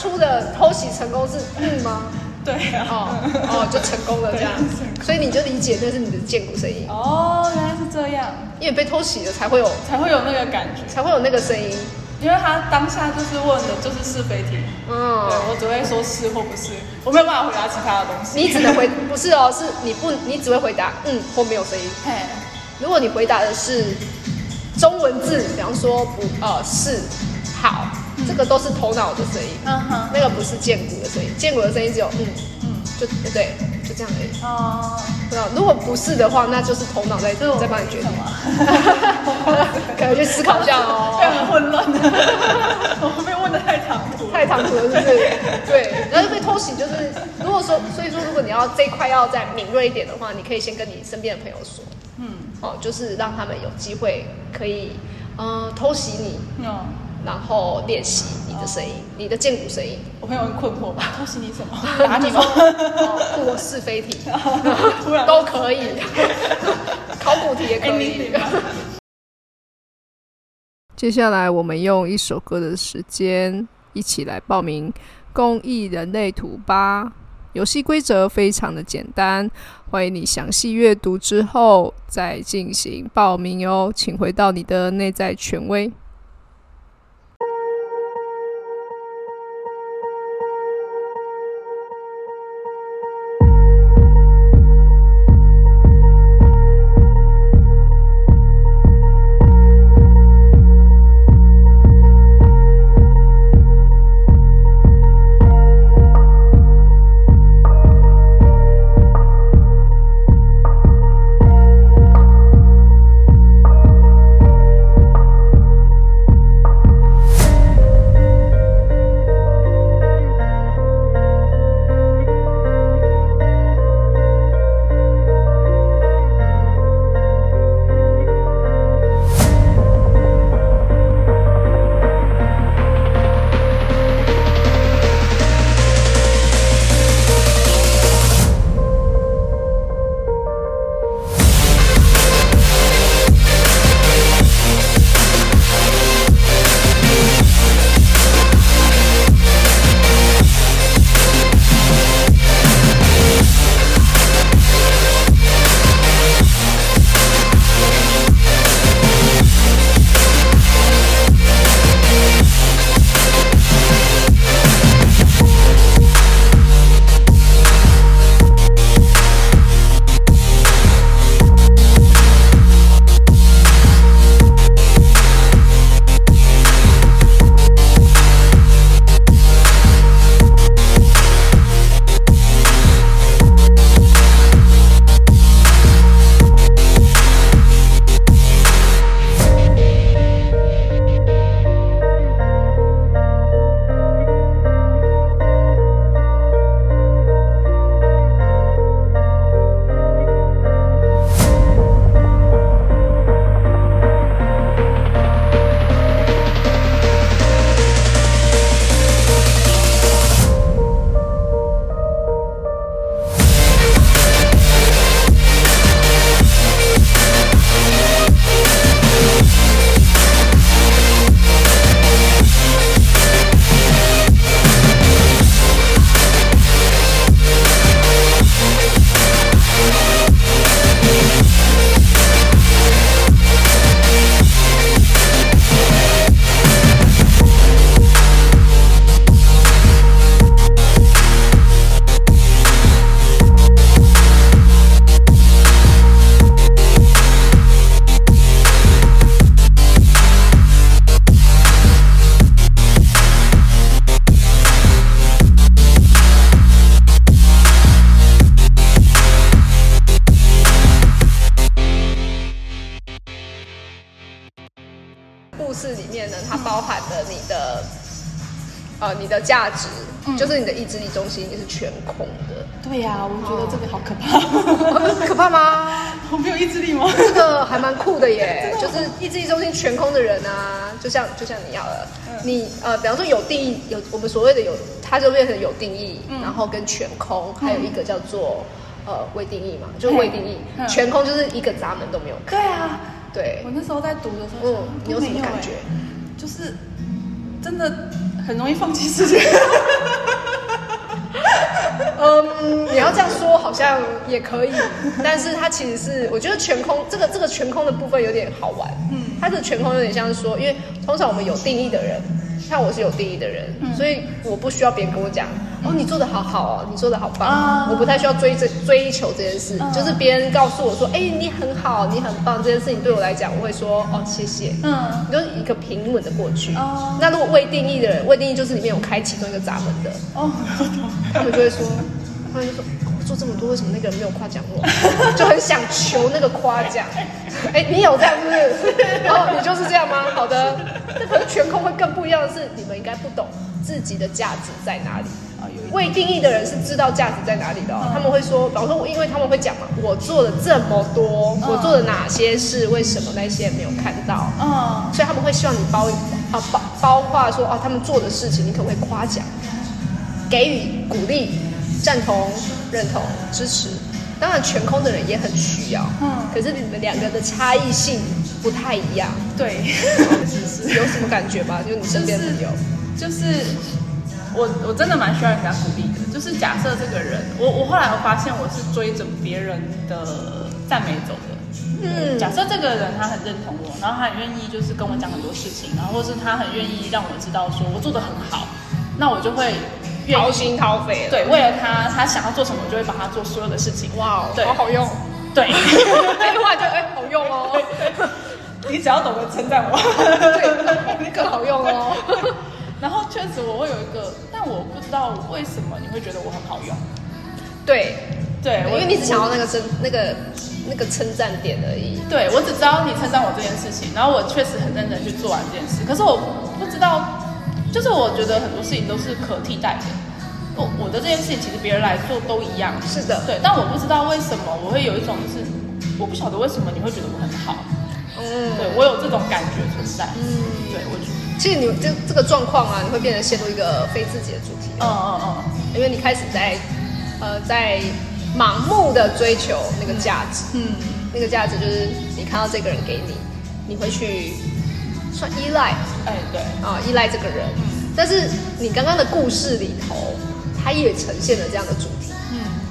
初的偷袭成功是嗯吗？对啊，哦哦，就成功了这样，所以你就理解那是你的剑骨声音，哦，原来是这样，因为被偷袭了才会有才会有那个感觉，才会有那个声音。因为他当下就是问的就是是非题，嗯。对，我只会说是或不是，我没有办法回答其他的东西。你只能回 不是哦，是你不你只会回答嗯或没有声音。嘿，如果你回答的是中文字，比方说不呃是好，这个都是头脑的声音，嗯哼，那个不是剑骨的声音，剑骨的声音只有嗯嗯，就对就这样而已。哦，对啊，如果不是的话，那就是头脑在在帮你决定？可能去思考一下哦。非常混乱的，我被问的太唐突，太唐突了，是不是？对，然后被偷袭就是，如果说，所以说，如果你要这一块要再敏锐一点的话，你可以先跟你身边的朋友说，嗯，哦，就是让他们有机会可以，嗯、偷袭你，嗯，然后练习你的声音，你的剑骨声音，我朋友很困惑吧？恭喜你什么？打你吗？我是非题，突然都可以，考古题也可以。接下来，我们用一首歌的时间，一起来报名公益人类图吧。游戏规则非常的简单，欢迎你详细阅读之后再进行报名哦。请回到你的内在权威。你的价值，嗯。就是你的意志力中心，也是全空的。对呀、我觉得这个好可怕。可怕吗？我没有意志力吗？这个还蛮酷的耶，的就是意志力中心全空的人啊，就像就像你要了，嗯。你呃，比方说有定义，有我们所谓的有，它就变成有定义，嗯。然后跟全空，还有一个叫做呃未定义嘛，就是未定义，嗯。全空就是一个闸门都没有开，对啊，对。我，那时候在读的时候，嗯，你有什么感觉？就是真的很容易放弃事情。嗯，你要这样说好像也可以，但是它其实是我觉得全空这个这个全空的部分有点好玩。嗯，它的全空有点像是说，因为通常我们有定义的人，像我是有定义的人，所以我不需要别人跟我讲，哦，你做的好好哦，你做的好棒，啊我不太需要追这追求这件事，嗯就是别人告诉我说，哎，你很好，你很棒，这件事情对我来讲，我会说，哦，谢谢。嗯，你就是一个平稳的过去。哦那如果未定义的人，未定义就是里面有开其中一个闸门的，哦，他们就会说，他们就说、做这么多，为什么那个人没有夸奖我？就很想求那个夸奖。哎、你有这样是不是？然后你就是这样吗？好的。那可是全空会更不一样的是，你们应该不懂自己的价值在哪里。未定义的人是知道价值在哪里的、哦，他们会说，比方说我，因为他们会讲嘛，我做了这么多，我做了哪些事，为什么那些没有看到？嗯。所以他们会希望你包啊包包括说啊，他们做的事情，你可不可以夸奖、给予鼓励、赞同、认同、支持？当然，全空的人也很需要，嗯。可是你们两个的差异性不太一样，对，有什么感觉吗？就你身边的朋友，就是我我真的蛮需要人家鼓励的。就是假设这个人，我我后来我发现我是追着别人的赞美走的。嗯假设这个人他很认同我，然后他很愿意就是跟我讲很多事情，然后或是他很愿意让我知道说我做的很好，那我就会愿掏心掏肺了，对为了他他想要做什么，我就会帮他做所有的事情。哇哦，对好好用，对，这句话就哎、好用哦，你只要懂得称赞我。对，更好用哦。然后确实我会有一个，但我不知道为什么你会觉得我很好用。对，对，我因为你只想要那个称那个那个称赞点而已。对我只知道你称赞我这件事情，然后我确实很认真去做完这件事。可是我不知道，就是我觉得很多事情都是可替代的。我我的这件事情其实别人来做都一样，是的对。但我不知道为什么我会有一种就是，我不晓得为什么你会觉得我很好，嗯，对我有这种感觉存在。嗯，对我觉得，其实你这这个状况啊，你会变成陷入一个非自己的主题，嗯嗯嗯，因为你开始在呃在盲目的追求那个价值，嗯，那个价值就是你看到这个人给你，你会去算依赖。哎对，啊、依赖这个人，但是你刚刚的故事里头，它也呈现了这样的主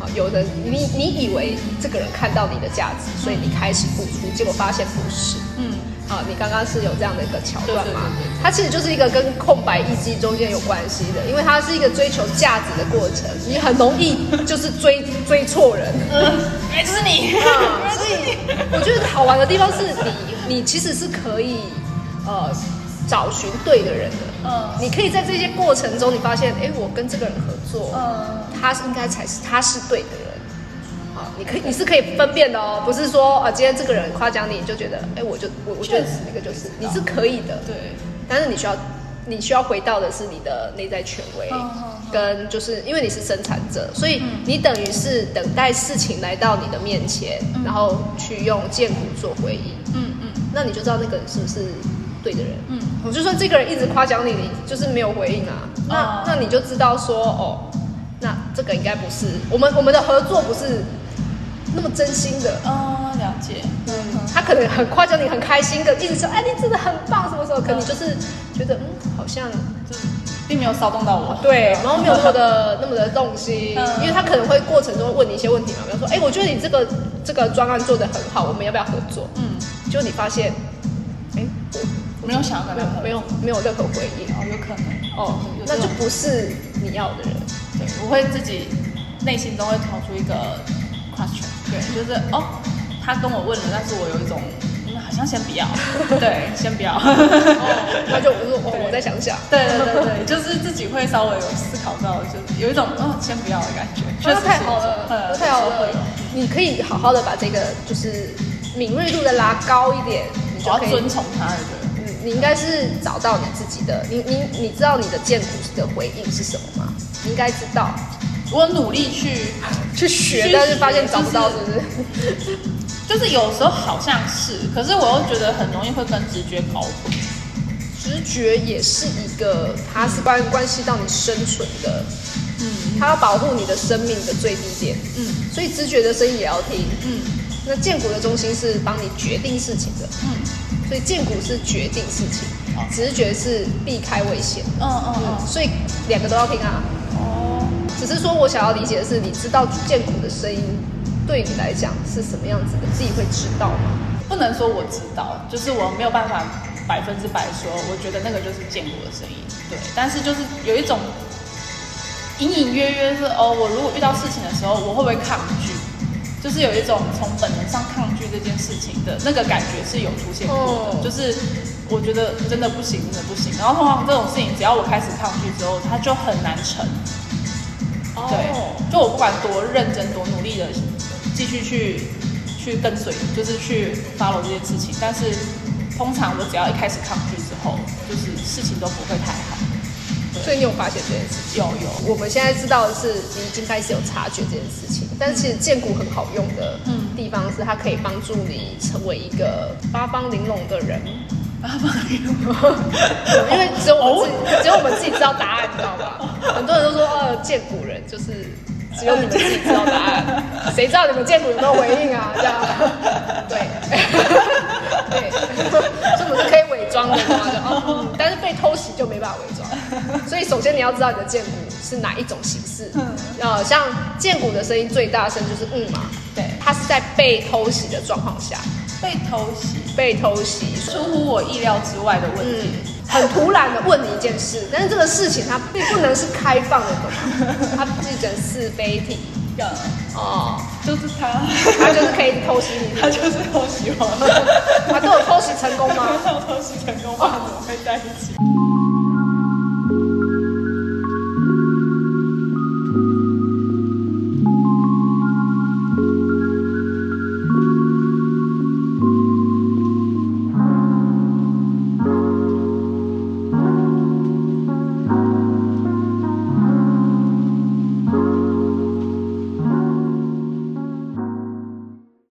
啊，有的你你以为这个人看到你的价值，所以你开始付出，结果发现不是。嗯啊，你刚刚是有这样的一个桥段吗？它其实就是一个跟空白一击中间有关系的，因为它是一个追求价值的过程，你很容易就是追追错人。嗯，原来就是你，啊，所以我觉得好玩的地方是你，你其实是可以呃找寻对的人的。嗯。你可以在这些过程中，你发现，哎，我跟这个人合作，嗯。他是应该才是他是对的人。啊，你可以你是可以分辨的哦，不是说啊，今天这个人夸奖你，你就觉得，哎，我就我我觉得那个就是你是可以的，对，但是你需要你需要回到的是你的内在权威跟就是因为你是生产者，所以你等于是等待事情来到你的面前，然后去用剑骨做回应，嗯嗯。那你就知道那个人是不是对的人。嗯。我就算这个人一直夸奖你，你就是没有回应啊，那、哦。那你就知道说哦，那这个应该不是。我们我们的合作不是那么真心的。哦，了解，嗯他可能很夸奖你，很开心的，一直说哎你真的很棒什么什么，可你就是觉得嗯好像就是并没有骚动到我，对，然后没有那么的 那么的动心，嗯。因为他可能会过程中问你一些问题嘛，比如说哎我觉得你这个这个专案做的很好，我们要不要合作？嗯，结果你发现没有想要跟他合没有没有任何回应。哦，有可能，哦，那就不是你要的人。对，我会自己内心中会跳出一个 question，对，就是哦，他跟我问了，但是我有一种，嗯，好像先不要，对，先不要，哦，那就我说哦，我再想想。对对对对，就是自己会稍微有思考到，就是有一种哦，先不要的感觉，确那实太好了，嗯太好了。你可以好好的把这个就是敏锐度的拉高一点，你就可以我要遵从他的，嗯，你应该是找到你自己的，你你你知道你的剑骨的回应是什么吗？你应该知道，我努力去，去学，但是发现找不到，是不是？就是有时候好像是，可是我又觉得很容易会跟直觉搞混。直觉也是一个，它是关关系到你生存的，嗯它要保护你的生命的最低点，嗯所以直觉的声音也要听。嗯那剑骨的中心是帮你决定事情的，嗯，所以见骨是决定事情。直觉是避开危险。嗯嗯嗯，所以两个都要听啊。哦，只是说我想要理解的是，你知道见骨的声音对你来讲是什么样子的，自己会知道吗？不能说我知道，就是我没有办法百分之百说，我觉得那个就是见骨的声音。对，但是就是有一种隐隐约约是哦，我如果遇到事情的时候，我会不会抗拒？就是有一种从本能上抗拒这件事情的那个感觉是有出现过的，哦就是我觉得真的不行，真的不行。然后通常这种事情，只要我开始抗拒之后，它就很难成。对，就我不管多认真、多努力的继续去去跟随，就是去 follow 这件事情，但是通常我只要一开始抗拒之后，就是事情都不会太好。所以你有发现这件事情？有有，我们现在知道的是，你已经开始有察觉这件事情。但是其实建骨很好用的地方是，它可以帮助你成为一个八方玲珑的人。八方玲珑，因为只有我们自己，只有我们自己知道答案，你知道吧？很多人都说，呃，建骨人就是只有你们自己知道答案，谁知道你们建骨有没有回应啊？这样，对，对，所以我们是可以伪装的嘛？但是被偷袭就没办法伪装。所以首先你要知道你的剑骨是哪一种形式。呃，像剑骨的声音最大声就是嗯嘛，对，它是在被偷袭的状况下，被偷袭，被偷袭，出乎我意料之外的问嗯题。，很突然的问你一件事，但是这个事情它并不能是开放的，懂吗？它是一种是非题呀，哦，就是他，他就是可以偷袭你，他就是偷袭我。他都有偷袭成功吗？他偷袭成功，不然怎么会在一起？